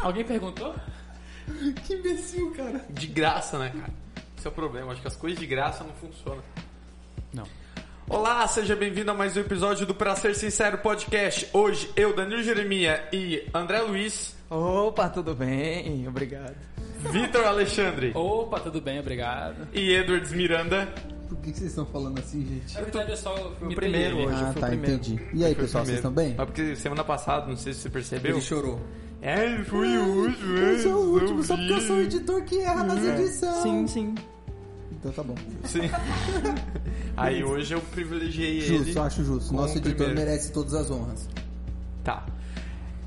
Alguém perguntou? Que imbecil, cara. De graça, né, cara? Esse é o problema. Acho que as coisas de graça não funcionam. Não. Olá, seja bem-vindo a mais um episódio do Pra Ser Sincero Podcast. Hoje, eu, Danilo Jeremia e André Luiz, Opa, tudo bem? Obrigado. Vitor Alexandre Opa, tudo bem, obrigado. e Edwards Miranda. Por que que vocês estão falando assim, gente? Na verdade, eu só me primeiro hoje. Ah, o tá, primeiro. entendi. E aí, pessoal, vocês estão bem? É porque semana passada, não sei se você percebeu. Ele chorou. É, fui o último. Eu sou o último, só porque eu sou o editor que erra nas edições. Sim, sim. Então tá bom. Sim. Aí hoje eu privilegiei ele. Justo, acho justo. Nosso editor primeiro. merece todas as honras. Tá.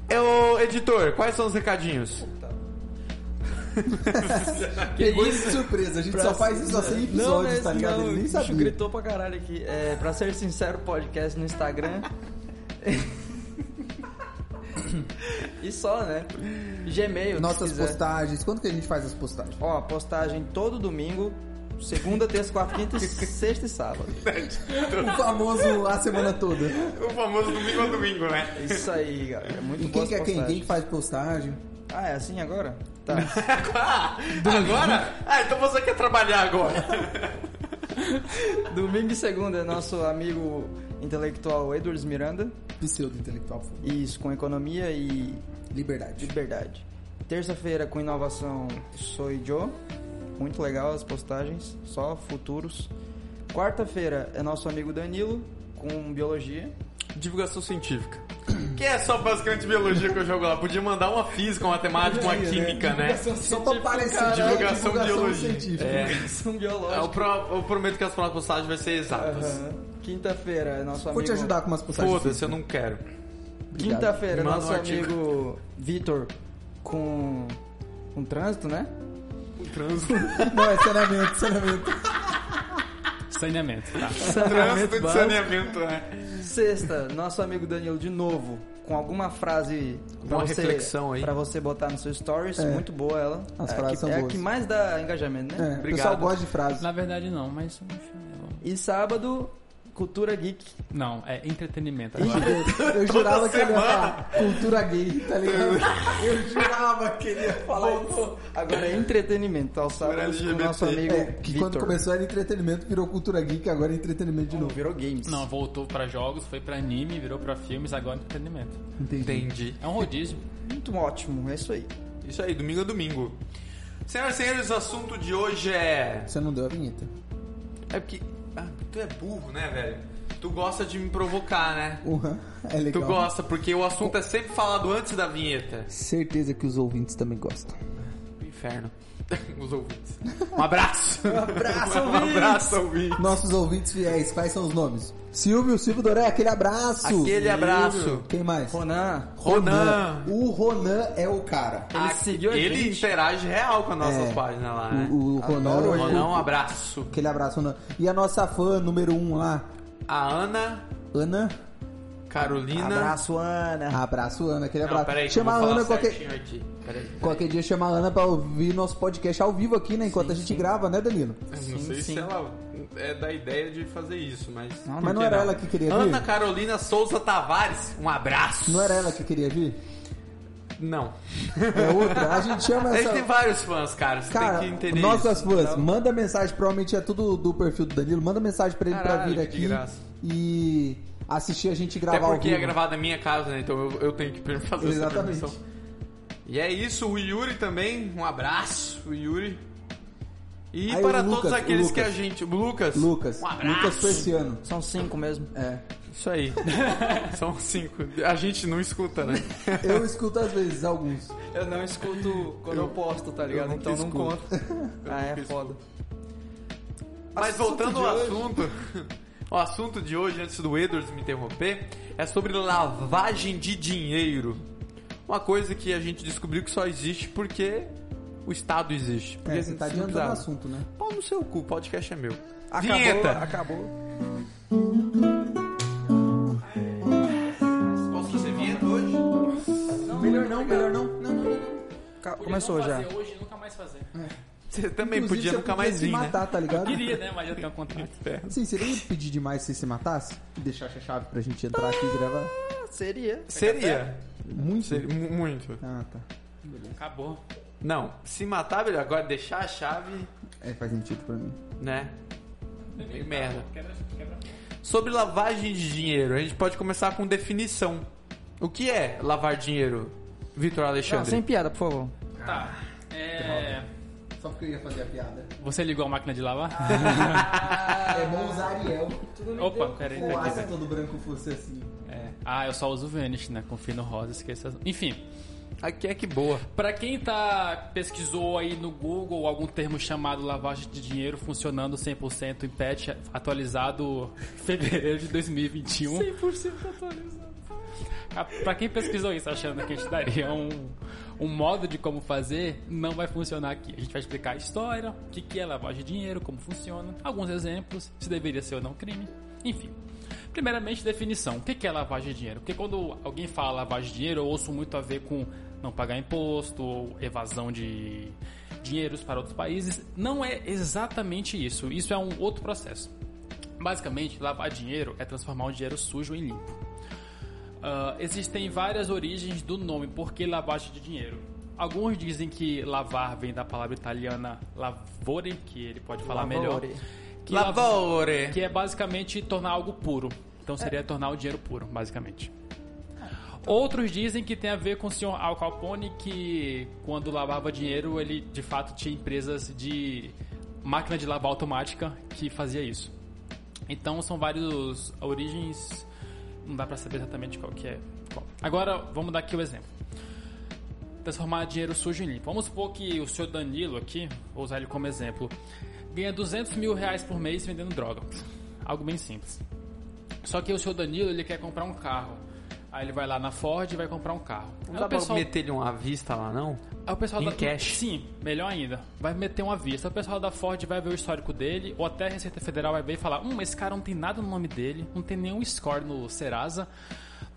Eu, editor, quais são os recadinhos? Pegou ele de surpresa, a gente só faz isso há 100 episódios, mas tá ligado? não, Ele nem sabia. gritou pra caralho aqui. É, pra ser sincero, podcast no Instagram. e só, né? Gmail. Nossas postagens, quando que a gente faz as postagens? Ó, postagem todo domingo. Segunda, terça, quarta, quinta, sexta e sábado. O famoso a semana toda. O famoso domingo a domingo, né? Isso aí, galera. É Muito E quem que é quem? Quem que faz postagem? Ah, é assim agora? Tá. Ah, agora? Ah, então você quer trabalhar agora. Domingo e segunda é nosso amigo intelectual Edwards Miranda. Pseudo-intelectual. por favor. Isso, com economia e Liberdade. liberdade. Terça-feira com inovação sou Joe. Muito legal as postagens, só futuros. Quarta-feira é nosso amigo Danilo com biologia. Divulgação científica. Que é só basicamente biologia que eu jogo lá. Podia mandar uma física, uma matemática, uma né? química, né? Só pra parecer né? Divulgação biologia. científica. É. Biológicos. pro- eu prometo que as próximas postagens vão ser exatas. Aham. Quinta-feira é nosso Vou amigo. te ajudar com umas postagens. Foda-se, eu não quero. Quinta-feira, Manda um nosso amigo Vitor com com trânsito, né? O trânsito. Não, é saneamento, saneamento. Saneamento, tá. Trânsito de saneamento, né? Sexta, nosso amigo Danilo de novo com alguma frase pra Uma você, reflexão aí. Pra você botar no seu stories, É. muito boa ela. As é frases a que, são é a boas. que mais dá engajamento, né? É, o pessoal gosta de frases. Na verdade, não, mas é. E sábado, cultura geek. Não, é entretenimento agora. Eu jurava que ele ia falar cultura gay, tá ligado? Eu jurava que ele ia falar isso. Agora é entretenimento, aos sábados com o LGBT. nosso amigo É, que quando Vitor. começou era entretenimento, virou cultura geek, agora é entretenimento de novo. Virou games. Não, voltou pra jogos, foi pra anime, virou pra filmes, agora é entretenimento. Entendi. É um rodízio. Muito ótimo, é isso aí. Isso aí, domingo a domingo. Senhoras e senhores, o assunto de hoje é. Você não deu a vinheta? É porque. Ah, tu é burro, né, velho? Tu gosta de me provocar, né? Uhum, é Tu legal. gosta, porque o assunto é sempre falado antes da vinheta. Certeza que os ouvintes também gostam. Inferno. Os ouvintes. Um abraço. Um abraço, um abraço, ouvintes. Nossos ouvintes fiéis, quais são os nomes? Silvio, Silvio Doré, aquele abraço. Aquele abraço. Quem mais? Ronan, Ronan. O Ronan é o cara. ele Ah, seguiu a Ele gente. interage real com as nossas É. páginas lá, né? O, o Ronan. Adoro ele. Ronan, um abraço. Aquele abraço, Ronan. E a nossa fã número um lá, A Ana, Ana. Carolina. Abraço, Ana. Abraço, Ana. Aquele Não, abraço. peraí, que Chama eu a Ana qualquer, aqui. Peraí, peraí. qualquer dia, chama a Ana pra ouvir nosso podcast ao vivo aqui, né? Enquanto a gente grava, né, Danilo? Eu não Sim, sei sim. se ela é da ideia de fazer isso, mas. Não, Mas não que era não? ela que queria vir? Ana Carolina Souza Tavares, um abraço. Não era ela que queria vir? Não. É outra. A gente chama A gente essa... tem vários fãs, cara. Você Cara, tem que entender nossas isso. fãs, manda mensagem, provavelmente é tudo do perfil do Danilo, manda mensagem pra ele pra Caralho, vir que aqui graça. e assistir a gente Até gravar ao porque é gravado na minha casa, né? Então eu, eu tenho que fazer essa Exatamente. permissão. E é isso, o Yuri também, um abraço, o Yuri. E Aí, para Lucas, todos aqueles Lucas. que a gente. O Lucas. Lucas, Um abraço. Lucas Persiano. São cinco mesmo. É. Isso aí. São cinco. A gente não escuta, né? Eu escuto às vezes alguns. Eu não escuto quando eu, posto, tá ligado? eu Então não escuto. conta. ah, é foda. Mas Assunto voltando ao hoje. assunto. O assunto de hoje, antes do Edwards me interromper, é sobre lavagem de dinheiro. Uma coisa que a gente descobriu que só existe porque o Estado existe. Porque É, você tá não adiantando o assunto, né? Pau no seu cu, o podcast é meu. Acabou, Vinheta. acabou. Posso fazer vinheta hoje? Melhor não, melhor não. Não, não, não. Começou já. fazer hoje nunca mais fazer. Você também Inclusive, podia nunca mais se vir, né? matar, tá ligado? Queria, né? Mas eu tenho um contrato. Sim, seria pedir demais se você se matasse? E deixasse a chave pra gente entrar aqui e gravar? Seria. Seria. Muito? Seria mu- muito. Ah, tá. Acabou. Não, se matar, beleza. Agora deixar a chave, É, faz sentido pra mim. né? Meio merda. Sobre lavagem de dinheiro, a gente pode começar com definição. O que é lavar dinheiro, Vitor Não, Alexandre? sem piada, por favor. Tá. É... Só porque eu ia fazer a piada. Você ligou a máquina de lavar? é bom usar Ariel. Opa, peraí, O tá aqui. aço todo branco fosse assim. É. Ah, eu só uso Vanish, né? Confio no rosa, esqueça. Enfim, Aqui é que boa. Pra quem tá pesquisou aí no Google algum termo chamado lavagem de dinheiro funcionando 100% em patch atualizado fevereiro de 2021. 100% atualizado. Ah, Pra quem pesquisou isso achando que a gente daria um, um modo de como fazer, não vai funcionar aqui. A gente vai explicar a história, o que, que é lavagem de dinheiro, como funciona, alguns exemplos, se deveria ser ou não crime, enfim. Primeiramente, definição. O que é lavagem de dinheiro? Porque quando alguém fala lavagem de dinheiro, eu ouço muito a ver com não pagar imposto ou evasão de dinheiros para outros países. Não é exatamente isso. Isso é um outro processo. Basicamente, lavar dinheiro é transformar um dinheiro sujo em limpo. Ah, existem várias origens do nome, por que lavagem de dinheiro? Alguns dizem que lavar vem da palavra italiana lavore, que ele pode falar melhor. Lavore. Que Lavore. que é basicamente tornar algo puro. Então seria tornar o dinheiro puro, basicamente. Outros dizem que tem a ver com o senhor Al Capone, que quando lavava dinheiro, ele de fato tinha empresas de máquina de lavar automática que fazia isso. Então são vários origens, não dá pra saber exatamente qual que é. qual. Agora vamos dar aqui o exemplo. Transformar dinheiro sujo em limpo. Vamos supor que o senhor Danilo aqui, vou usar ele como exemplo, ganha 200 mil reais por mês vendendo droga. Algo bem simples. Só que o senhor Danilo ele quer comprar um carro. Aí ele vai lá na Ford e vai comprar um carro. Não Aí dá pessoal, pra meter-lhe uma vista lá, não? Aí o pessoal em da cash? Sim, melhor ainda. Vai meter uma vista. O pessoal da Ford vai ver o histórico dele, ou até a Receita Federal vai ver e falar: Hum, esse cara não tem nada no nome dele, não tem nenhum score no Serasa,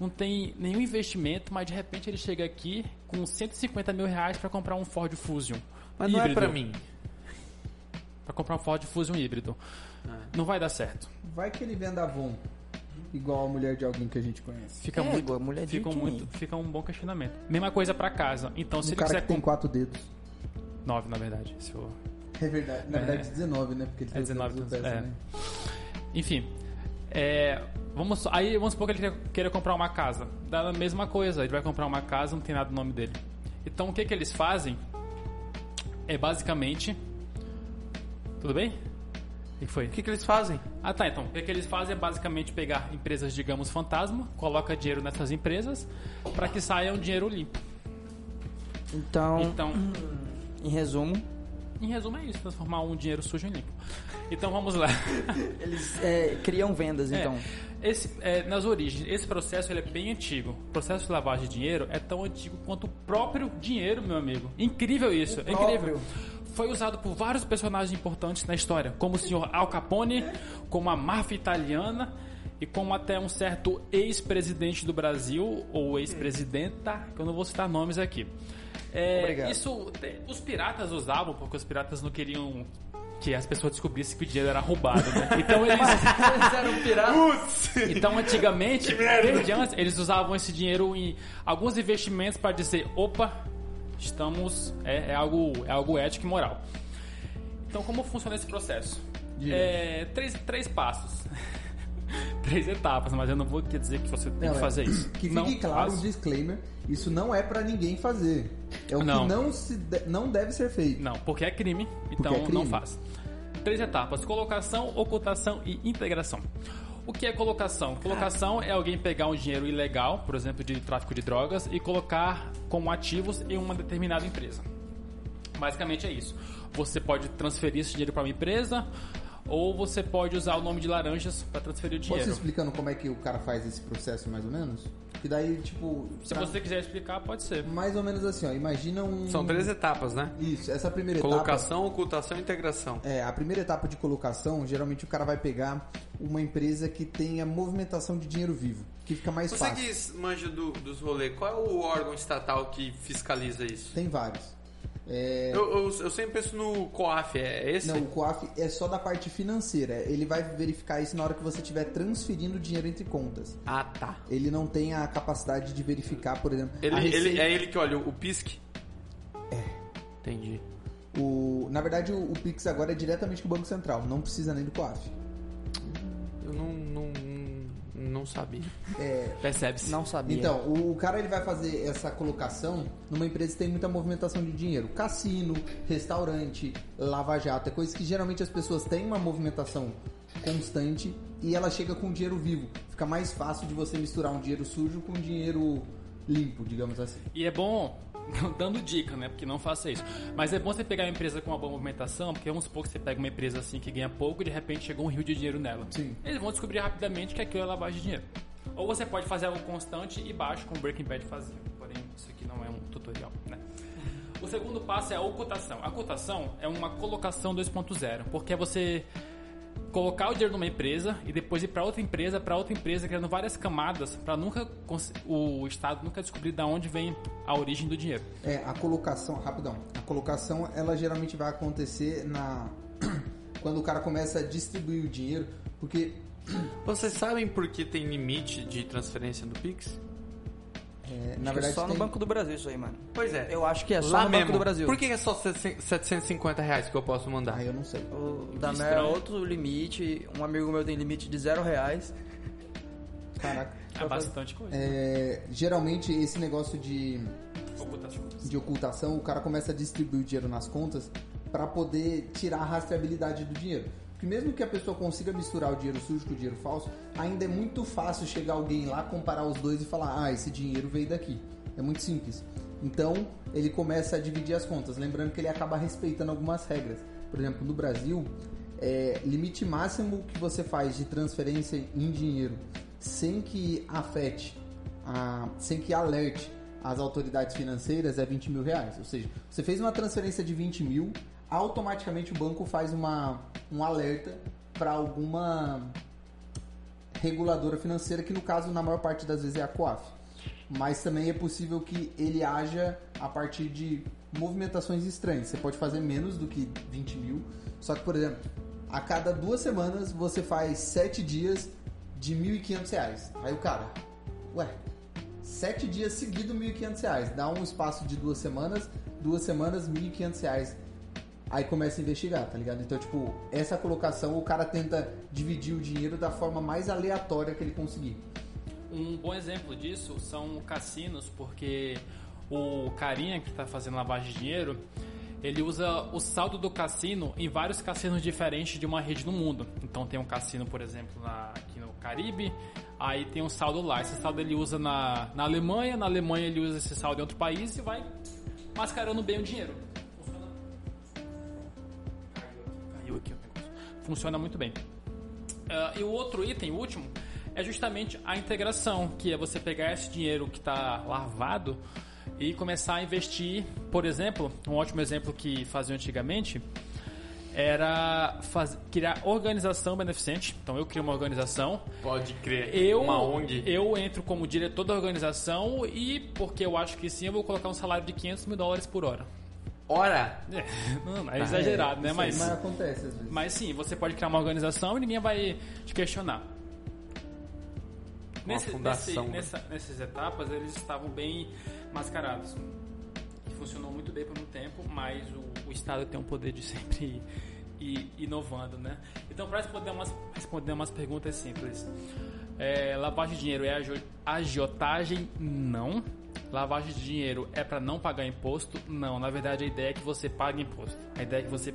não tem nenhum investimento, mas de repente ele chega aqui com 150 mil reais pra comprar um Ford Fusion. Mas não é híbrido. pra mim. Pra comprar um Ford Fusion híbrido. Não vai dar certo. Vai que ele venda Avon. Igual a mulher de alguém que a gente conhece. Fica É, muito, igual a mulher de fica quem? muito, fica um bom questionamento. Mesma coisa pra casa. Então, se Um ele cara quiser que tem com quatro dedos. nove, na verdade. Se eu... É verdade. Na É. verdade, 19, né? Porque ele É tem os 19, dedos do pé é. também. Enfim, é, vamos aí vamos supor que ele queira- queira comprar uma casa. Dá a mesma coisa. Ele vai comprar uma casa, não tem nada no nome dele. Então, o que que eles fazem? É basicamente, tudo bem? O que que foi? O que, que eles fazem? Ah tá, então. O que, que eles fazem é basicamente pegar empresas, digamos, fantasma, coloca dinheiro nessas empresas para que saia um dinheiro limpo. Então, Então, em resumo, em resumo é isso, transformar um dinheiro sujo em limpo. Então vamos lá. eles é, criam vendas, É, então. esse, é, nas origens, esse processo ele é bem antigo. O processo de lavagem de dinheiro é tão antigo quanto o próprio dinheiro, meu amigo. Incrível isso, é incrível. Foi usado por vários personagens importantes na história, como o senhor Al Capone, como a máfia italiana e como até um certo ex-presidente do Brasil, ou ex-presidenta, que eu não vou citar nomes aqui. É, isso os piratas usavam porque os piratas não queriam que as pessoas descobrissem que o dinheiro era roubado, né? Então eles Eles eram piratas. então, antigamente, eles usavam esse dinheiro em alguns investimentos para dizer, opa, estamos é, é algo é algo ético e moral. Então, como funciona esse processo? É, três, três passos. três etapas, mas eu não vou dizer que você tem Não, que é. fazer isso. Que fique não claro um faço. disclaimer: isso não é pra ninguém fazer. É o Não. que não, se de- não deve ser feito. Não, porque é crime, então é crime. não faz. Três etapas: colocação, ocultação e integração. O que é colocação? Colocação é alguém pegar um dinheiro ilegal, por exemplo, de tráfico de drogas, e colocar como ativos em uma determinada empresa. Basicamente é isso. Você pode transferir esse dinheiro para uma empresa, ou você pode usar o nome de laranjas para transferir o Posso ir dinheiro. explicando como é que o cara faz esse processo mais ou menos? Que daí, tipo. Se pra- você quiser explicar, pode ser. Mais ou menos assim, ó. Imagina um. São três etapas, né? Isso, essa primeira etapa. Colocação, ocultação e integração. É, a primeira etapa de colocação, geralmente o cara vai pegar uma empresa que tenha movimentação de dinheiro vivo, que fica mais Você fácil. que manja do- dos rolês, qual é o órgão estatal que fiscaliza isso? Tem vários. É, Eu, eu- eu sempre penso no COAF, é esse? Não, o COAF é só da parte financeira. Ele vai verificar isso na hora que você estiver transferindo dinheiro entre contas. Ah, tá. Ele não tem a capacidade de verificar, por exemplo. Ele, ele- é ele que olha o PISC? Entendi. O, na verdade, o, o Pix agora é diretamente com o Banco Central, não precisa nem do COAF. Eu não, não, não sabia. É, Percebe-se. Não sabia. Então, o, o cara ele vai fazer essa colocação numa empresa que tem muita movimentação de dinheiro. Cassino, restaurante, lava-jato, é coisa que geralmente as pessoas têm uma movimentação constante e ela chega com dinheiro vivo. Fica mais fácil de você misturar um dinheiro sujo com um dinheiro limpo, digamos assim. E é bom, dando dica, né? Porque não faça isso. Mas é bom você pegar uma empresa com uma boa movimentação, porque vamos supor que você pega uma empresa assim que ganha pouco e de repente chegou um rio de dinheiro nela. Sim. Eles vão descobrir rapidamente que aquilo é lavagem de dinheiro. Ou você pode fazer algo constante e baixo, como o Breaking Bad fazia. Porém, isso aqui não é um tutorial, né? O segundo passo é a ocultação. A ocultação é uma colocação 2.0, porque é você colocar o dinheiro numa empresa e depois ir para outra empresa, para outra empresa, criando várias camadas para nunca o Estado nunca descobrir de onde vem a origem do dinheiro. É, a colocação, rapidão. A colocação, ela geralmente vai acontecer na quando o cara começa a distribuir o dinheiro, porque Vocês sabem por que tem limite de transferência do Pix? É, na Acho que verdade é só tem- no Banco do Brasil isso aí, mano. Pois é. Eu acho que é só Lá no mesmo. Banco do Brasil. Por que é só 750 reais que eu posso mandar? Ah, eu não sei. O da Estranho. Mer é outro limite. Um amigo meu tem limite de zero reais. Caraca. É bastante coisa. É, geralmente esse negócio de Ocultação. de ocultação, o cara começa a distribuir o dinheiro nas contas para poder tirar a rastreabilidade do dinheiro. Porque mesmo que a pessoa consiga misturar o dinheiro sujo com o dinheiro falso, ainda é muito fácil chegar alguém lá, comparar os dois e falar: ah, esse dinheiro veio daqui. É muito simples. Então ele começa a dividir as contas, lembrando que ele acaba respeitando algumas regras. Por exemplo, no Brasil, é, limite máximo que você faz de transferência em dinheiro sem que afete, a- sem que alerte as autoridades financeiras é 20 mil reais. Ou seja, você fez uma transferência de 20 mil, automaticamente o banco faz uma, um alerta para alguma reguladora financeira, que no caso, na maior parte das vezes, é a COAF. Mas também é possível que ele haja a partir de movimentações estranhas. Você pode fazer menos do que 20 mil. Só que, por exemplo, a cada duas semanas você faz sete dias de 1.500 reais. Aí o cara, ué, sete dias seguidos 1.500 reais. Dá um espaço de duas semanas, duas semanas 1.500 reais. Aí começa a investigar, tá ligado? Então, tipo, essa colocação o cara tenta dividir o dinheiro da forma mais aleatória que ele conseguir. Um bom exemplo disso são cassinos, porque o carinha que está fazendo lavagem de dinheiro, ele usa o saldo do cassino em vários cassinos diferentes de uma rede no mundo. Então tem um cassino, por exemplo, na- aqui no Caribe, aí tem um saldo lá. Esse saldo ele usa na, na Alemanha, na Alemanha ele usa esse saldo em outro país e vai mascarando bem o dinheiro. Caiu aqui o negócio. Funciona muito bem. Ah, e o outro item, o último, é justamente a integração, que é você pegar esse dinheiro que está lavado e começar a investir. Por exemplo, um ótimo exemplo que faziam antigamente era criar organização beneficente. Então eu crio uma organização, Pode crer. eu, Uma ONG. eu entro como diretor da organização e, porque eu acho que sim, eu vou colocar um salário de 500 mil dólares por hora. Ora! É, não, é exagerado, né? Isso aí, Mas, mas acontece às vezes. mas sim, você pode criar uma organização e ninguém vai te questionar. Nesse, fundação, nesse- né? nessa- nessas etapas, eles estavam bem mascarados. Funcionou muito bem por um tempo, mas o, o Estado tem um poder de sempre ir, ir inovando, né? Então, para responder umas, responder umas perguntas simples. É, lavagem de dinheiro é agio- agiotagem? Não. Lavagem de dinheiro é para não pagar imposto? Não. Na verdade, a ideia é que você pague imposto. A ideia é que você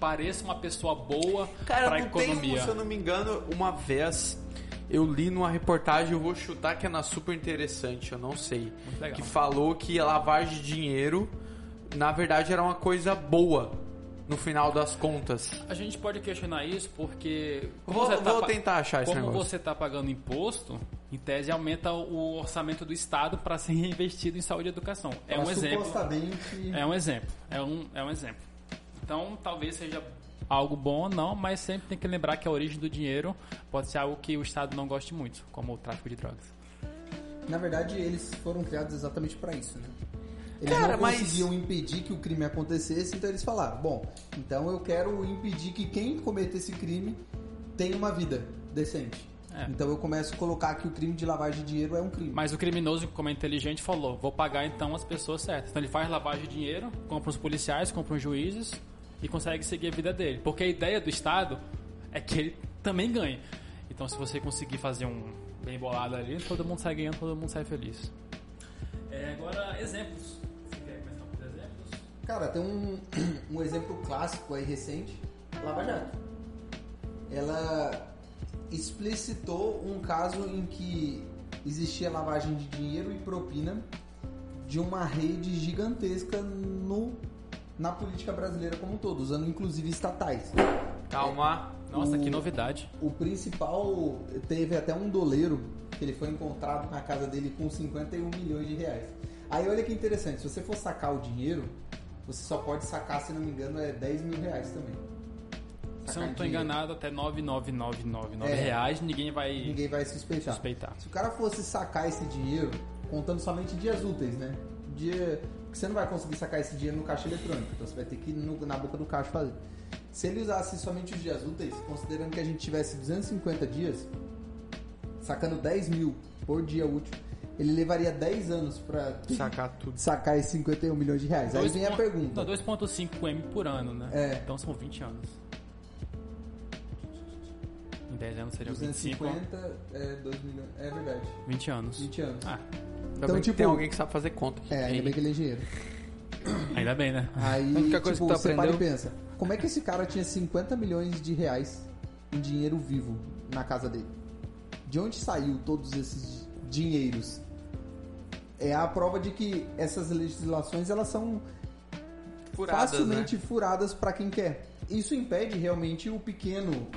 pareça uma pessoa boa Cara, para a não tem, economia. se eu não me engano, uma vez eu li numa reportagem, eu vou chutar que é na super interessante, eu não sei. Que falou que a lavagem de dinheiro, na verdade, era uma coisa boa no final das contas. A gente pode questionar isso porque. como Vou, você tá vou tentar achar esse Como negócio. você está pagando imposto, em tese aumenta o orçamento do Estado para ser investido em saúde e educação. É um exemplo. Supostamente. É um exemplo. É um, é um exemplo. Então, talvez seja algo bom ou não, mas sempre tem que lembrar que a origem do dinheiro pode ser algo que o Estado não goste muito, como o tráfico de drogas. Na verdade, eles foram criados exatamente para isso, né? Eles Cara, não mas- conseguiam impedir que o crime acontecesse, então eles falaram: bom, então eu quero impedir que quem cometer esse crime tenha uma vida decente. É. Então eu começo a colocar que o crime de lavagem de dinheiro é um crime. Mas o criminoso, como é inteligente, falou: vou pagar então as pessoas certas. Então ele faz lavagem de dinheiro, compra os policiais, compra os juízes e consegue seguir a vida dele. Porque a ideia do Estado é que ele também ganhe. Então se você conseguir fazer um bem bolado ali, todo mundo sai ganhando, todo mundo sai feliz. É, agora, exemplos. Você quer começar com os exemplos? Cara, tem um, um exemplo clássico aí recente, Lava Jato. Ela explicitou um caso em que existia lavagem de dinheiro e propina de uma rede gigantesca no, na política brasileira como um todo, usando inclusive estatais. Calma. Nossa, O- que novidade. O principal teve até um doleiro que ele foi encontrado na casa dele com 51 milhões de reais. Aí olha que interessante, se você for sacar o dinheiro, você só pode sacar, se não me engano, é 10 mil reais também. Se eu não tô dinheiro. enganado, até 99999 É. reais ninguém vai Ninguém vai suspeitar. suspeitar. Se o cara fosse sacar esse dinheiro, contando somente dias úteis, né? Dia que você não vai conseguir sacar esse dinheiro no caixa eletrônico, então você vai ter que ir no- na boca do caixa fazer. Se ele usasse somente os dias úteis, considerando que a gente tivesse 250 dias, sacando 10 mil por dia útil, ele levaria 10 anos pra Sacar tudo. sacar esses 51 milhões de reais. Aí Dois vem a pergunta. Não, 2.5 M por ano, né? É. Então são 20 anos. Em 10 anos seriam 25. 250 é 2 milhões. É verdade. 20 anos. 20 anos. Ah, Ainda Então, bem que tipo- tem alguém que sabe fazer conta. É, ainda bem que ele é engenheiro. ainda bem, né? Aí, A única coisa tipo, que tu você para e aprendeu- pensa, como é que esse cara tinha 50 milhões de reais em dinheiro vivo na casa dele? De onde saiu todos esses dinheiros? É a prova de que essas legislações elas são Furadas, facilmente né? furadas para quem quer. Isso impede realmente o pequeno,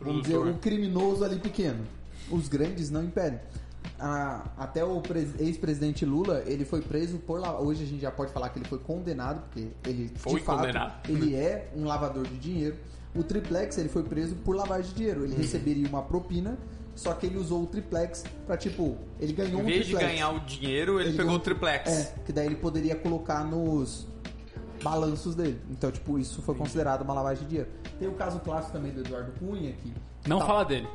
vamos dizer, o criminoso ali pequeno. Os grandes não impedem. Ah, até o pres- ex-presidente Lula, ele foi preso por la- hoje a gente já pode falar que ele foi condenado porque ele Foi de fato, condenado. ele é um lavador de dinheiro. O triplex ele foi preso por lavagem de dinheiro. Uhum. Ele receberia uma propina, só que ele usou o triplex para tipo, ele ganhou Em um vez de triplex. ganhar o dinheiro, ele, Ele pegou ganhou- o triplex. É, que daí ele poderia colocar nos balanços dele. Então, tipo, isso foi considerado uma lavagem de dinheiro. Tem o caso clássico também do Eduardo Cunha, que... Não tá- fala dele.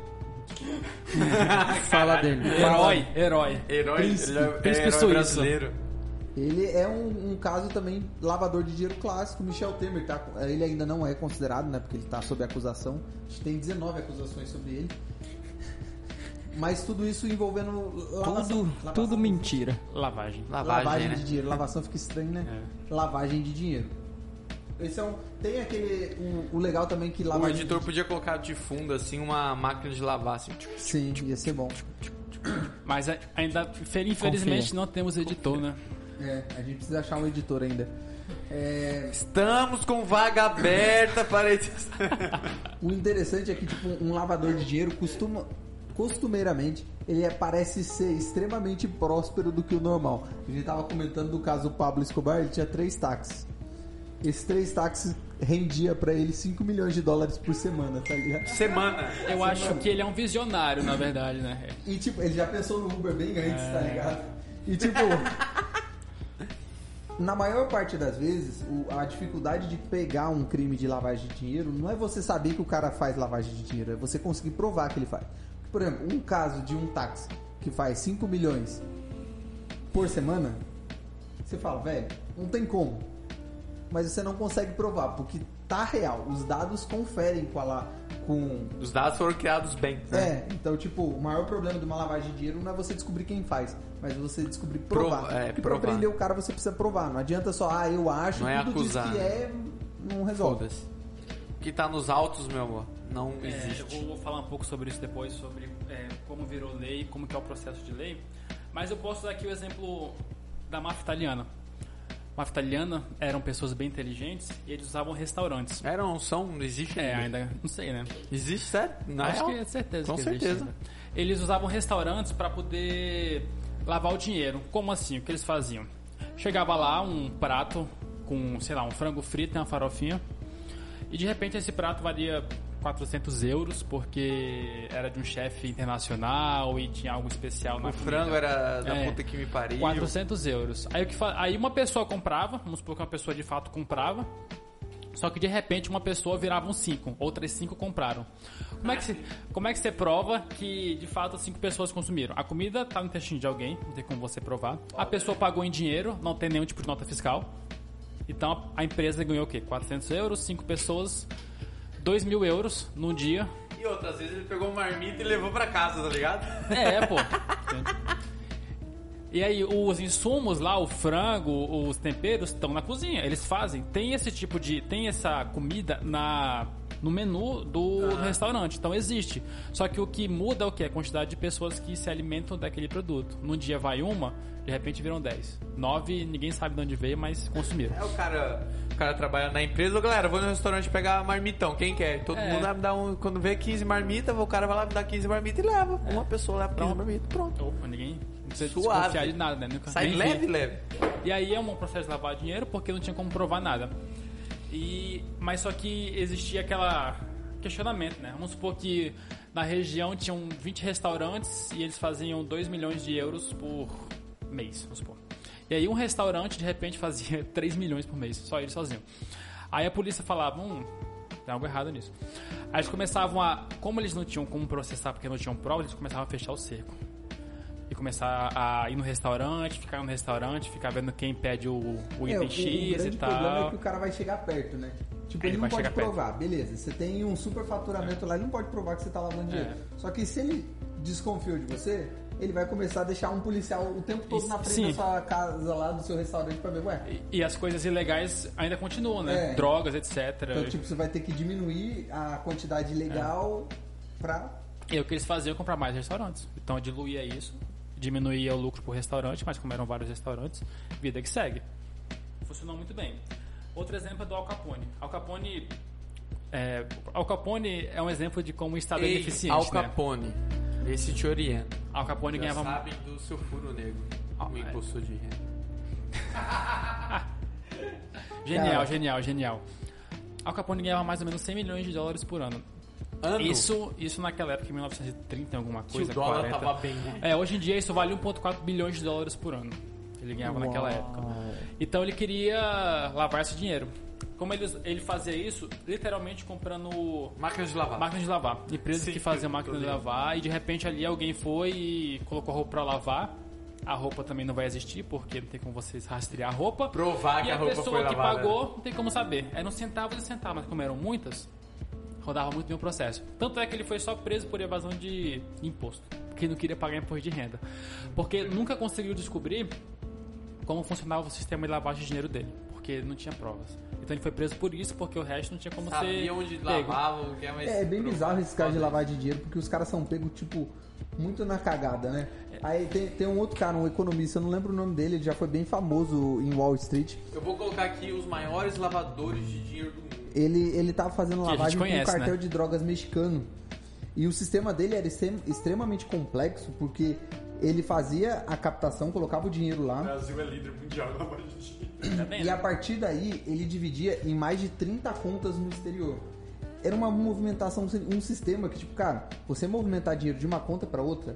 Fala dele. Herói, herói. Herói, Príncipe. ele é, é Príncipe herói brasileiro. Ele é um, um caso também lavador de dinheiro clássico. Michel Temer, tá, ele ainda não é considerado, né? Porque ele tá sob acusação. A gente tem 19 acusações sobre ele. Mas tudo isso envolvendo lavação. Tudo, lavação. tudo mentira. Lavagem. Lavagem, Lavagem né? de dinheiro. Lavação fica estranho, né? Lavagem de dinheiro. Esse é um, tem aquele. O, o legal também que O lavagem. editor podia colocar de fundo, assim, uma máquina de lavar, assim. tipo, Sim, ia ser bom. Mas é- ainda, fel- infelizmente, não temos editor, né? É, a gente precisa achar um editor ainda. É, Estamos com vaga aberta para edição. o interessante é que tipo, um lavador de dinheiro costuma, costumeiramente, ele é- parece ser extremamente próspero do que o normal. A gente tava comentando do caso do Pablo Escobar, ele tinha três táxis. Esses três táxis rendia pra ele 5 milhões de dólares por semana, tá ligado? Semana. Eu acho que ele é um visionário, na verdade, né? E tipo, ele já pensou no Uber bem antes, tá ligado? E tipo. Na maior parte das vezes, a dificuldade de pegar um crime de lavagem de dinheiro não é você saber que o cara faz lavagem de dinheiro, é você conseguir provar que ele faz. Por exemplo, um caso de um táxi que faz 5 milhões por semana, você fala, velho, não tem como. Mas você não consegue provar, porque tá real. Os dados conferem com a, la- com, Os dados foram criados bem. né? é, então, tipo, o maior problema de uma lavagem de dinheiro não é você descobrir quem faz, mas você descobrir provar. Prova- é, Porque provar. pra prender o cara você precisa provar. Não adianta só, ah, eu acho, Não é tudo acusar, diz que né? é, não resolve. Foda-se. Que tá nos autos, meu amor, não É, eu existe. vou, vou falar um pouco sobre isso depois, sobre é, como virou lei, como que é o processo de lei. Mas eu posso dar aqui o exemplo da máfia italiana. A máfia italiana eram pessoas bem inteligentes e eles usavam restaurantes. Eram, são, não existe É, ainda. ainda, não sei, né? Existe, sério? Na Acho real? que é certeza Com que existe certeza. Eles usavam restaurantes para poder lavar o dinheiro. Como assim? O que eles faziam? Chegava lá um prato com, sei lá, um frango frito e uma farofinha. E de repente esse prato valia 400 euros porque era de um chefe internacional e tinha algo especial na O comida. frango era da É. puta que me pariu. 400 euros. Aí, o que aí uma pessoa comprava, vamos supor que uma pessoa de fato comprava, Só que de repente uma pessoa virava um 5, outras 5 compraram. Como é, que se, como é que você prova que de fato cinco pessoas consumiram? A comida tá no intestino de alguém, não tem como você provar. A pessoa pagou em dinheiro, não tem nenhum tipo de nota fiscal. Então a empresa ganhou o quê? 400 euros, 5 pessoas, 2 mil euros num dia. E outras vezes ele pegou uma marmita e levou pra casa, tá ligado? É, pô. E aí, os insumos lá, o frango, os temperos, estão na cozinha. Eles fazem. Tem esse tipo de. Tem essa comida na no menu do, do, restaurante. Então existe. Só que o que muda é o que? A quantidade de pessoas que se alimentam daquele produto. Num dia vai uma, de repente viram 10. 9, ninguém sabe de onde veio, mas consumiram. É o cara, o cara trabalha na empresa, galera, vou no restaurante pegar marmitão, quem quer? Todo É. mundo vai me dar um, quando vê 15 marmitas, o cara vai lá me dar 15 marmitas e leva. Uma pessoa leva 15 marmitas, pronto. Opa, ninguém. Não precisa Suave. desconfiar de nada, né? Nunca, Sai leve, leve. E aí é um processo de lavar dinheiro porque não tinha como provar nada. E mas só que existia aquela questionamento, né? Vamos supor que na região tinham 20 restaurantes e eles faziam 2 milhões de euros por mês, vamos supor. E aí um restaurante de repente fazia 3 milhões por mês, só ele sozinho. Aí a polícia falava, hum, tem algo errado nisso. Aí eles começavam a, como eles não tinham como processar porque não tinham provas, eles começavam a fechar o cerco e começar a ir no restaurante, ficar no restaurante, ficar vendo quem pede o, o É, item o, X o e grande problema é tal. que o cara vai chegar perto, né? Tipo, Ele ele, não pode chegar perto. provar, beleza. Você tem um super faturamento lá, ele não pode provar que você tá lavando dinheiro. É. Só que se ele desconfiou de você, ele vai começar a deixar um policial o tempo todo na frente sim. da sua casa lá, do seu restaurante pra ver, ué. E, e as coisas ilegais ainda continuam, né? É. Drogas, etc. Então, tipo, você vai ter que diminuir a quantidade legal pra. E o que eles faziam é comprar mais restaurantes. Então diluía isso, diminuía o lucro por restaurante, mas como eram vários restaurantes, vida que segue. Funcionou muito bem. Outro exemplo é do Al Capone. Al Capone é, Al Capone é um exemplo de como o Estado é Ei, ineficiente, Al né? Capone, esse te orienta. Al Capone Já ganhava sabem do seu furo negro, Ah, o é. imposto de renda. Genial, genial, genial. Al Capone ganhava mais ou menos 100 milhões de dólares por ano. Ano Isso, isso naquela época, em 1930, alguma que coisa, o dólar 40. tava bem, né? É, hoje em dia isso vale 1,4 bilhões de dólares por ano. Ele ganhava naquela época. Então ele queria lavar esse dinheiro. Como ele, ele fazia isso, literalmente comprando Máquinas de lavar. máquinas de lavar. Empresas Sim, que faziam máquinas de lavar e de repente ali alguém foi e colocou a roupa pra lavar. A roupa também não vai existir porque não tem como vocês rastrear a roupa. Provar e que a roupa pessoa foi que lavada. pagou não tem como saber. Eram centavos e centavos, mas como eram muitas, rodava muito bem o processo. Tanto é que ele foi só preso por evasão de imposto, porque não queria pagar imposto de renda. Porque nunca conseguiu descobrir como funcionava o sistema de lavagem de dinheiro dele, porque não tinha provas. Então ele foi preso por isso, porque o resto não tinha como ser Sabia onde pego. lavava, o que é mais... É, é bem pro- bizarro esses caras de lavagem de dinheiro, porque os caras são pegos, tipo, muito na cagada, né? Aí tem, tem um outro cara, um economista, eu não lembro o nome dele, ele já foi bem famoso em Wall Street. Eu vou colocar aqui os maiores lavadores de dinheiro do mundo. Ele, ele tava fazendo lavagem com um conhece, cartel né? de drogas mexicano. E o sistema dele era extrem- extremamente complexo, porque ele fazia a captação, colocava o dinheiro lá, Brasil é líder mundial de dinheiro. Tá e a partir daí ele dividia em mais de 30 contas no exterior. Era uma movimentação, um sistema que, tipo, cara, você movimentar dinheiro de uma conta para outra,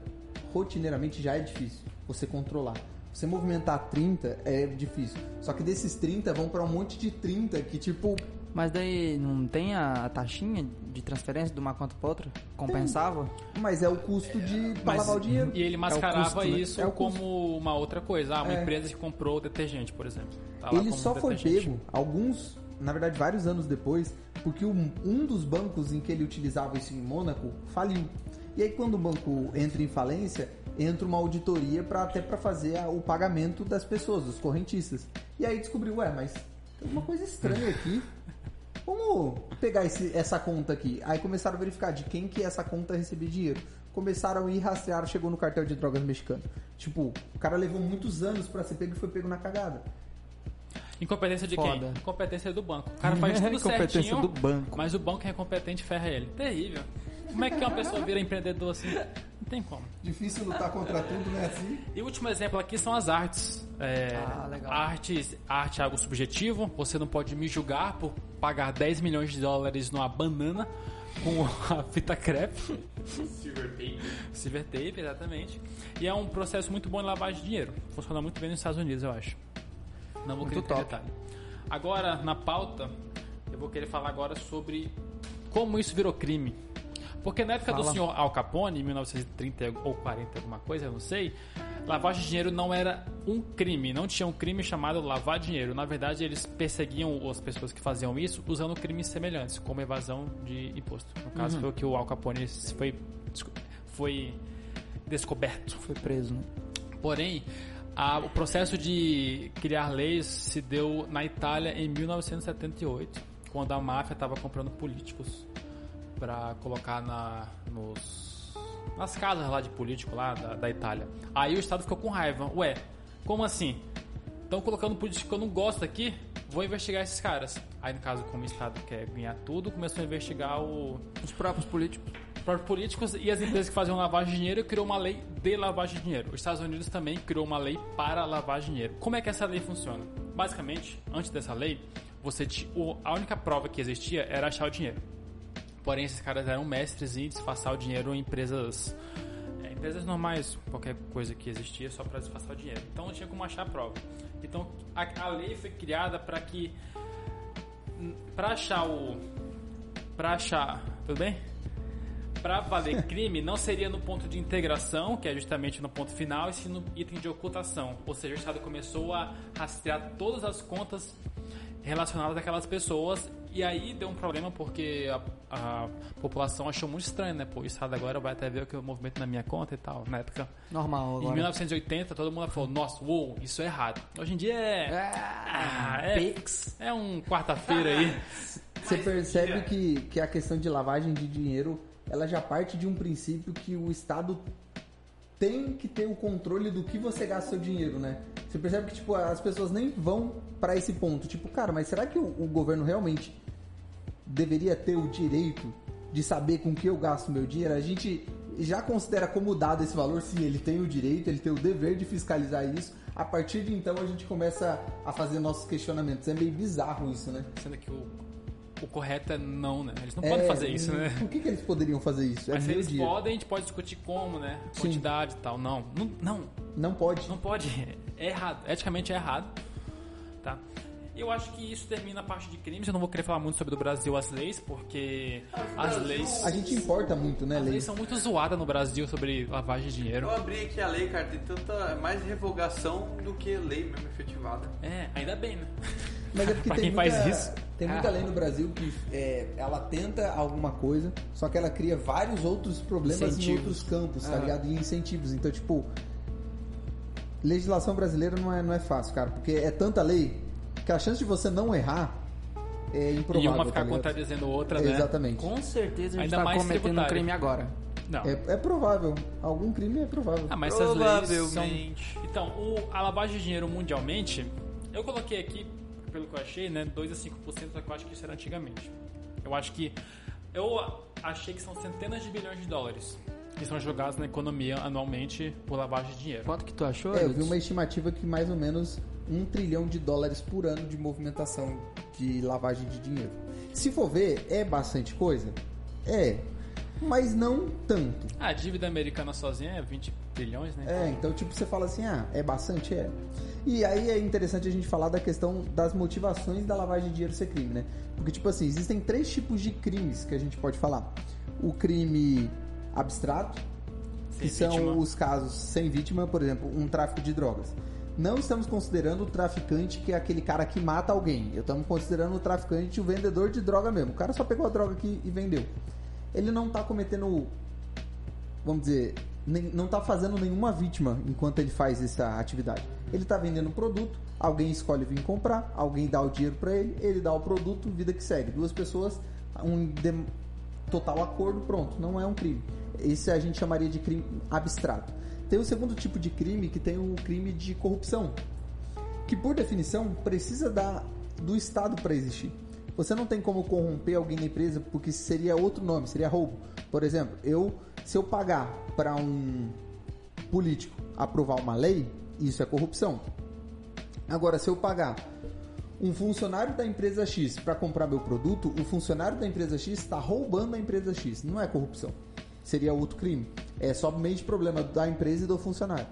rotineiramente já é difícil você controlar. Você movimentar 30 é difícil. Só que desses 30 vão para um monte de 30 que, tipo, Mas daí não tem a, taxinha de transferência de uma conta pra outra? Compensava? mas é o custo de Mas- lavar o dinheiro. E ele mascarava custo, né? isso É o custo. como uma outra coisa. Ah, uma É. empresa que comprou detergente, por exemplo. Tá Ele só foi pego alguns, na verdade, vários anos depois, porque um, um dos bancos em que ele utilizava isso em Mônaco faliu. E aí quando o banco entra em falência, entra uma auditoria para até para fazer a- o pagamento das pessoas, dos correntistas. E aí descobriu, ué, mas tem alguma coisa estranha aqui. Vamos pegar esse- essa conta aqui. Aí começaram a verificar de quem que essa conta recebia dinheiro. Começaram a ir rastrear, chegou no cartel de drogas mexicano. Tipo, o cara levou muitos anos para ser pego e foi pego na cagada. Incompetência de Foda. quem? Incompetência do banco. O cara faz tudo Incompetência certinho, do banco. mas o banco que é incompetente ferra ele. Terrível. Como é que uma pessoa vira empreendedor assim? Não tem como. Difícil lutar contra tudo, né? Assim. E o último exemplo aqui são as artes. É, Ah, legal. Artes, arte é algo subjetivo. Você não pode me julgar por pagar 10 milhões de dólares numa banana com a fita crepe. Silver tape. Silver tape, exatamente. E é um processo muito bom de lavagem de dinheiro. Funciona muito bem nos Estados Unidos, eu acho. Não vou Muito querer detalhe. Agora, na pauta, eu vou querer falar agora sobre como isso virou crime. Porque na época do Fala. senhor Al Capone, em 1930 ou 40, alguma coisa, eu não sei, lavagem de dinheiro não era um crime, não tinha um crime chamado lavar dinheiro. Na verdade, eles perseguiam as pessoas que faziam isso usando crimes semelhantes, como evasão de imposto. No caso, Uhum. foi o que o Al Capone foi, foi descoberto. Foi preso, né? Porém, a- o processo de criar leis se deu na Itália em 1978, quando a máfia estava comprando políticos para colocar na, nos, nas casas lá de político lá da, da Itália. Aí o Estado ficou com raiva. Ué, como assim? Estão colocando político que eu não gosto aqui? Vou investigar esses caras. Aí, no caso, como o Estado quer ganhar tudo, começou a investigar o, Os próprios políticos. próprios políticos e as empresas que faziam lavagem de dinheiro criou uma lei de lavagem de dinheiro. Os Estados Unidos também criou uma lei para lavagem de dinheiro. Como é que essa lei funciona? Basicamente, antes dessa lei, você a única prova que existia era achar o dinheiro. Porém, esses caras eram mestres em disfarçar o dinheiro em empresas é, empresas normais, qualquer coisa que existia só para disfarçar o dinheiro. Então não tinha como achar a prova. Então a, a lei foi criada para que para achar o para achar, tudo bem? Para valer crime, não seria no ponto de integração, que é justamente no ponto final, e sim no item de ocultação. Ou seja, o Estado começou a rastrear todas as contas relacionadas àquelas pessoas, e aí deu um problema porque a, a população achou muito estranho, né? Pô, o Estado agora vai até ver o que eu movimento na minha conta e tal. Na época, Normal em agora. 1980, todo mundo falou: nossa, uou, isso é errado. Hoje em dia é. Ah, é, Pix. é um quarta-feira aí. Você percebe que, que a questão de lavagem de dinheiro, ela já parte de um princípio que o Estado tem que ter o controle do que você gasta seu dinheiro, né? Você percebe que, tipo, as pessoas nem vão pra esse ponto. Tipo, cara, mas será que o, o governo realmente deveria ter o direito de saber com que eu gasto meu dinheiro? A gente já considera como dado esse valor, sim, ele tem o direito, ele tem o dever de fiscalizar isso. A partir de então a gente começa a fazer nossos questionamentos. É meio bizarro isso, né? Sendo que o, o correto é não, né? Eles não É, podem fazer isso, né? Por que, que eles poderiam fazer isso? Mas é se meu eles dia. podem, a gente pode discutir como, né? Sim. Quantidade e tal. Não, não, não, Não pode. não pode. É errado. Eticamente é errado. Tá? Eu acho que isso termina a parte de crimes. Eu não vou querer falar muito sobre o Brasil, as leis, porque as leis. A gente importa muito, né, As Lei? leis são muito zoadas no Brasil sobre lavagem de dinheiro. Eu abri aqui a lei, cara, tem tanta é mais revogação do que lei mesmo efetivada. É, ainda bem, né? Mas é porque Pra tem quem muita, faz isso. Tem muita lei no Brasil que é, ela tenta alguma coisa, só que ela cria vários outros problemas em Incentivos. outros campos, tá ligado? E incentivos. Então, tipo, legislação brasileira não é, não é fácil, cara, porque é tanta lei que a chance de você não errar é improvável. e uma ficar tá contradizendo outra, né? Exatamente. Com certeza a gente Ainda tá mais cometendo um tributário. crime agora. Não. É, é provável. Algum crime é provável. Ah, mas essas leis são... Então, o- a lavagem de dinheiro mundialmente, eu coloquei aqui, pelo que eu achei, né, 2 a 5%, só que eu acho que isso era antigamente. Eu acho que eu achei que são centenas de bilhões de dólares que são jogados na economia anualmente por lavagem de dinheiro. Quanto que tu achou? É, eu vi uma estimativa que mais ou menos um trilhão de dólares por ano de movimentação de lavagem de dinheiro. Se for ver, é bastante coisa? É. Mas não tanto. A dívida americana sozinha é 20 bilhões, né? É, então tipo, você fala assim, ah, é bastante? É. E aí é interessante a gente falar da questão das motivações da lavagem de dinheiro ser crime, né? Porque, tipo assim, existem três tipos de crimes que a gente pode falar. O crime abstrato, Sem que são vítima. os casos sem vítima, por exemplo, um tráfico de drogas. Não estamos considerando o traficante que é aquele cara que mata alguém. Eu estamos considerando o traficante o vendedor de droga mesmo. O cara só pegou a droga aqui e vendeu. Ele não está cometendo, vamos dizer, nem- não está fazendo nenhuma vítima enquanto ele faz essa atividade. Ele está vendendo um produto, alguém escolhe vir comprar, alguém dá o dinheiro para ele, ele dá o produto, vida que segue. Duas pessoas, um dem- total acordo, pronto, não é um crime. Esse a gente chamaria de crime abstrato. Tem o segundo tipo de crime, que tem o crime de corrupção, que por definição precisa da, do Estado para existir. Você não tem como corromper alguém na empresa porque seria outro nome, seria roubo. Por exemplo, eu se eu pagar para um político aprovar uma lei, isso é corrupção. Agora, se eu pagar um funcionário da empresa X para comprar meu produto, o funcionário da empresa X está roubando a empresa X. Não é corrupção. Seria outro crime. É somente problema da empresa e do funcionário.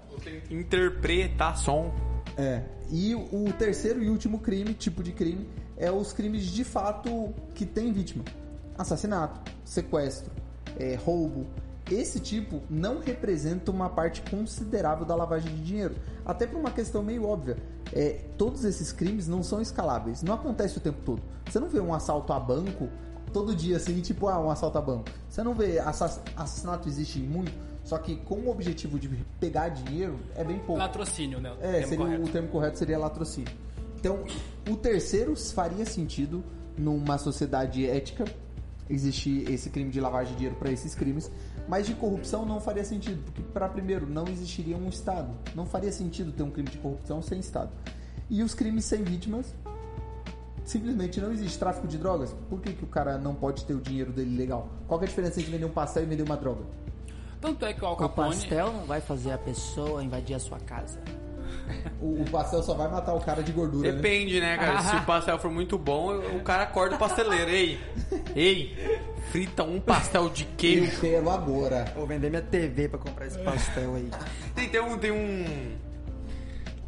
Interpretação. É. E o terceiro e último crime, tipo de crime, é os crimes de fato que tem vítima. Assassinato, sequestro, é, roubo. Esse tipo não representa uma parte considerável da lavagem de dinheiro. Até por uma questão meio óbvia. É, todos esses crimes não são escaláveis. Não acontece o tempo todo. Você não vê um assalto a banco todo dia assim, tipo, ah, um assalto a banco. Você não vê assass- assassinato existe muito, só que com o objetivo de pegar dinheiro é bem pouco. Latrocínio, né? o É, seria, correto. o termo correto seria latrocínio. Então, o terceiro faria sentido numa sociedade ética existir esse crime de lavagem de dinheiro para esses crimes, mas de corrupção não faria sentido, porque para primeiro não existiria um Estado. Não faria sentido ter um crime de corrupção sem Estado. E os crimes sem vítimas simplesmente não existe tráfico de drogas. Por que, que o cara não pode ter o dinheiro dele legal? Qual que é a diferença entre vender um pastel e vender uma droga? Tanto é que o Al O Capone... pastel não vai fazer a pessoa invadir a sua casa. O, o pastel só vai matar o cara de gordura, né? Depende, né, cara? Se o pastel for muito bom, o cara acorda o pasteleiro. Ei, ei, frita um pastel de queijo. quero agora. Vou vender minha TV pra comprar esse pastel aí. Tem, tem um. Tem um.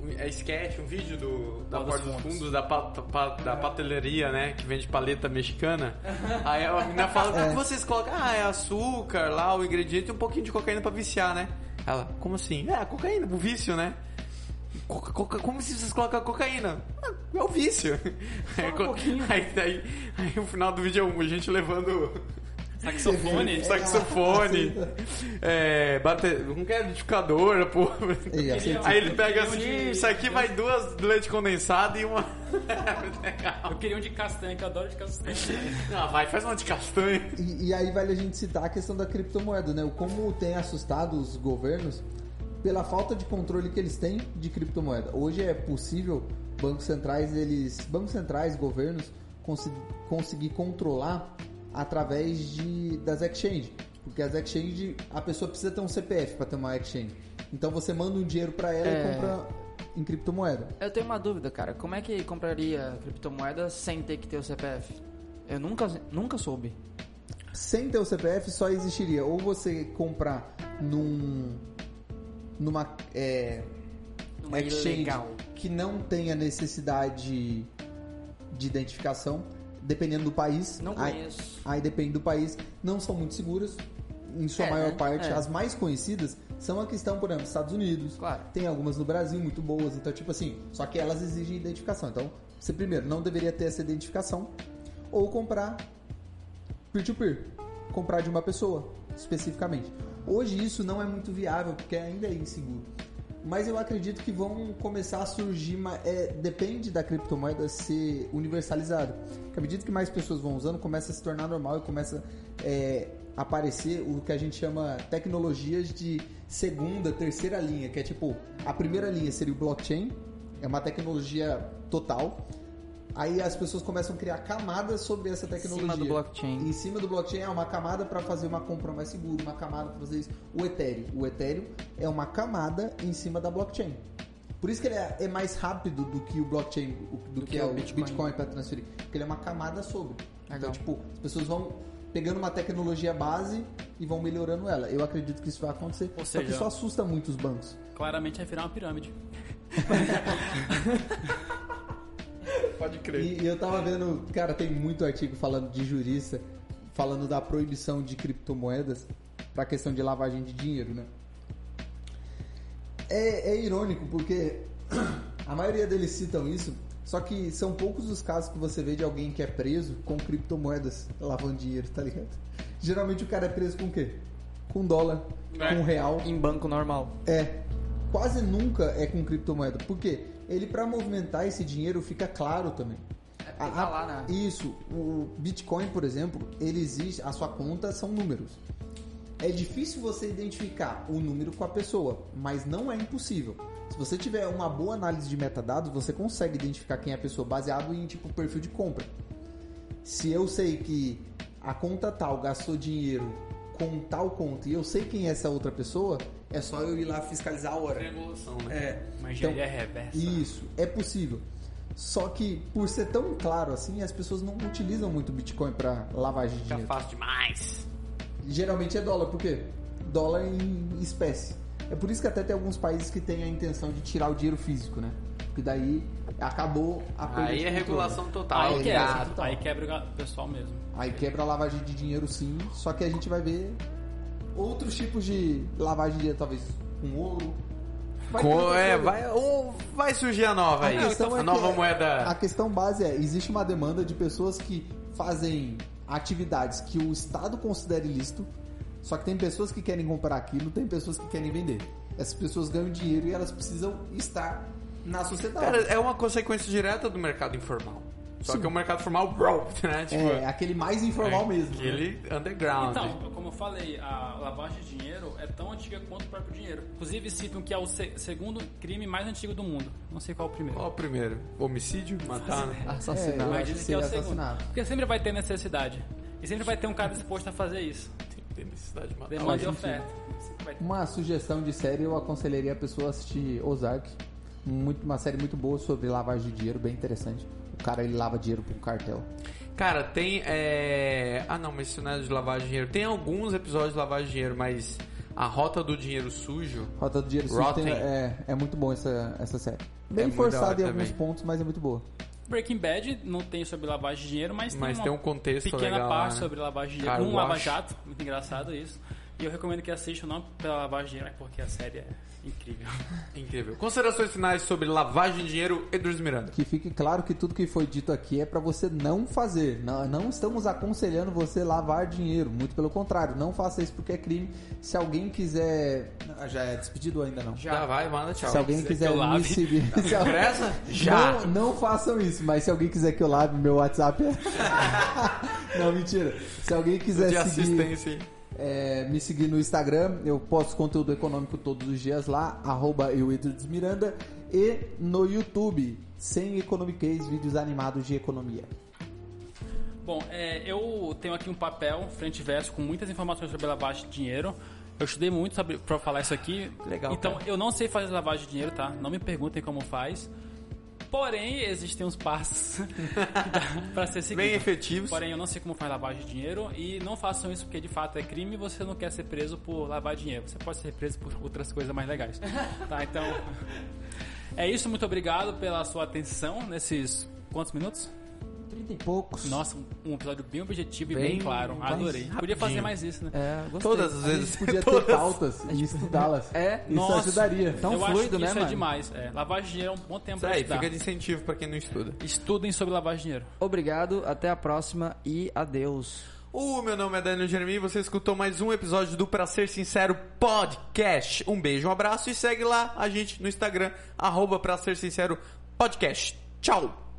Um- É sketch, um vídeo do, da Porta dos dos Fundos. Da, pa- pa- da pateleria, né? Que vende paleta mexicana. Aí a menina fala: o que vocês colocam? Ah, é açúcar lá, o ingrediente e um pouquinho de cocaína pra viciar, né? Ela, como assim? É, cocaína, o vício, né? Coca- coca- como se vocês colocam cocaína? Ah, É o vício. Aí, co- aí, aí, aí o final do vídeo é a gente levando Saxofone? saxofone, é, bater, não quer liquidificador, pô. Ei, aceito. Aí ele pega assim, um isso aqui vai duas leite condensado e uma. Eu queria um de castanha, que eu adoro de castanha. Ah, vai, faz uma de castanha. E, e aí vale a gente citar a questão da criptomoeda, né? O como tem assustado os governos pela falta de controle que eles têm de criptomoeda. Hoje é possível bancos centrais, eles, bancos centrais, governos consi- conseguir controlar através de das exchanges, porque as exchanges a pessoa precisa ter um CPF para ter uma exchange. Então você manda um dinheiro para ela É. e compra em criptomoeda. Eu tenho uma dúvida, cara. Como é que compraria criptomoeda sem ter que ter o CPF? Eu nunca, nunca soube. Sem ter o CPF só existiria ou você comprar num numa é, Numa exchange ilegal. que não tenha necessidade de identificação, dependendo do país. Não Aí- conheço. Aí, depende do país, não são muito seguras. Em sua É, maior né? parte, É. as mais conhecidas são a que estão, por exemplo, nos Estados Unidos. Claro. Tem algumas no Brasil muito boas, então tipo assim, só que elas exigem identificação. Então, você primeiro não deveria ter essa identificação ou comprar peer-to-peer, comprar de uma pessoa especificamente. Hoje isso não é muito viável porque ainda é inseguro. Mas eu acredito que vão começar a surgir, é, depende da criptomoeda ser universalizada. À medida que mais pessoas vão usando, começa a se tornar normal e começa é, a aparecer o que a gente chama tecnologias de segunda, terceira linha, que é tipo, a primeira linha seria o blockchain, é uma tecnologia total. Aí as pessoas começam a criar camadas sobre essa tecnologia. do blockchain. Em cima do blockchain é uma camada para fazer uma compra mais segura, uma camada para fazer isso. O Ethereum. O Ethereum é uma camada em cima da blockchain. Por isso que ele é, é mais rápido do que o blockchain, o- do, que, é o Bitcoin, Bitcoin. para transferir. Porque ele é uma camada sobre. Então, Legal. tipo, as pessoas vão pegando uma tecnologia base e vão melhorando ela. Eu acredito que isso vai acontecer. Ou Só que seja- isso assusta muito os bancos. Claramente vai virar uma pirâmide. Pode crer. E, e eu tava vendo, cara, tem muito artigo falando de jurista, falando da proibição de criptomoedas pra questão de lavagem de dinheiro, né? É, é irônico porque a maioria deles citam isso, só que são poucos os casos que você vê de alguém que é preso com criptomoedas lavando dinheiro, tá ligado? Geralmente o cara é preso com o quê? Com dólar, É. com real. Em banco normal. É, quase nunca é com criptomoeda. Por quê? Ele, para movimentar esse dinheiro, fica claro também. É tá lá, né? Isso, o Bitcoin, por exemplo, ele existe, a sua conta são números. É difícil você identificar o número com a pessoa, mas não é impossível. Se você tiver uma boa análise de metadados, você consegue identificar quem é a pessoa baseado em tipo perfil de compra. Se eu sei que a conta tal gastou dinheiro com tal conta e eu sei quem é essa outra pessoa, é só eu ir lá fiscalizar a hora. Revolução, né? É, Uma então, engenharia reversa. isso, é possível. Só que por ser tão claro assim, as pessoas não utilizam muito Bitcoin para lavagem de Fica dinheiro. fácil demais. Geralmente é dólar, por quê? Dólar em espécie. É por isso que até tem alguns países que têm a intenção de tirar o dinheiro físico, né? Porque daí acabou a perda Aí de é regulação total. Aí Aí quebra, é total. aí quebra o pessoal mesmo. Aí quebra a lavagem de dinheiro sim, só que a gente vai ver outros tipos de lavagem de dinheiro, talvez com ouro. Vai ter Co- outra é, vai, ou vai surgir a nova aí. A questão a é nova que- moeda. A questão base é, existe uma demanda de pessoas que fazem atividades que o Estado considera ilícito, só que tem pessoas que querem comprar aquilo, tem pessoas que querem vender. Essas pessoas ganham dinheiro e elas precisam estar na sociedade. Cara, é uma consequência direta do mercado informal. Só que o mercado formal, bro, né? Tipo, é, aquele mais informal mesmo. né? Aquele underground. Então, como eu falei, a lavagem de dinheiro é tão antiga quanto o próprio dinheiro. Inclusive citam que é o se- segundo crime mais antigo do mundo. Não sei qual é o primeiro. Qual o primeiro? Homicídio? Matar? né? É, Assassinato. eu Mas dizem que é o segundo. assassinato. Porque sempre vai ter necessidade. E sempre vai ter um cara disposto a fazer isso. Tem necessidade de matar. Demanda e oferta. Uma sugestão de série, eu aconselharia a pessoa a assistir Ozark. Muito, uma série muito boa sobre lavagem de dinheiro, bem interessante. O cara ele lava dinheiro pro cartel. Cara, tem. É... Ah, não, mas isso não é de lavagem de dinheiro. Tem alguns episódios de lavagem de dinheiro, mas a rota do dinheiro sujo. Rota do Dinheiro Sujo Rotten. tem- é, é muito bom essa, essa série. Bem muito da hora forçada em alguns também. pontos, mas é muito boa. Breaking Bad não tem sobre lavagem de dinheiro, mas, Mas tem tem uma um contexto pequena legal. parte né? sobre lavagem de dinheiro. Um lava-jato, muito engraçado isso. E eu recomendo que assistam não pela lavagem de dinheiro, mas porque a série é incrível. Incrível. Considerações finais sobre lavagem de dinheiro, Edwards Miranda. Que fique claro que tudo que foi dito aqui é pra você não fazer. Não, não estamos aconselhando você lavar dinheiro. Muito pelo contrário, não faça isso porque é crime. Se alguém quiser. Ah, Já é despedido ainda não? Já vai, manda tchau. Se alguém quiser quiser me seguir. se alguém-? Já. Não, não façam isso, mas se alguém quiser que eu lave, meu WhatsApp é. não, mentira. Se alguém quiser De seguir. assistência. hein? É, me seguir no Instagram, eu posto conteúdo econômico todos os dias lá, arroba Miranda, e no YouTube, sem Economiquez, vídeos animados de economia. Bom, é, eu tenho aqui um papel, frente e verso, com muitas informações sobre lavagem de dinheiro. Eu estudei muito pra falar isso aqui. Legal, Então, cara. eu não sei fazer lavagem de dinheiro, tá? Não me perguntem como faz. Porém, existem uns passos pra ser seguido. Bem efetivos. Porém, eu não sei como faz lavagem de dinheiro e não façam isso porque de fato é crime e você não quer ser preso por lavar dinheiro. Você pode ser preso por outras coisas mais legais. tá, então. É isso, muito obrigado pela sua atenção nesses quantos minutos? Trinta e poucos. Nossa, um episódio bem objetivo e bem, Bem claro. Adorei. Podia fazer rapidinho. mais isso, né? É, gostei. Todas as A vezes. gente podia ter pautas e estudá-las. É, Isso Nossa. ajudaria. Tão eu acho fluido, que né, isso é mano? demais. É, lavagem de dinheiro é um bom tempo Isso pra aí, estudar. fica de incentivo pra quem não estuda. Estudem sobre lavagem de dinheiro. Obrigado, até a próxima e adeus. O meu nome é Daniel Jeremy você escutou mais um episódio do Pra Ser Sincero Podcast. Um beijo, um abraço e segue lá a gente no Instagram, arroba Pra Ser Sincero Podcast. Tchau!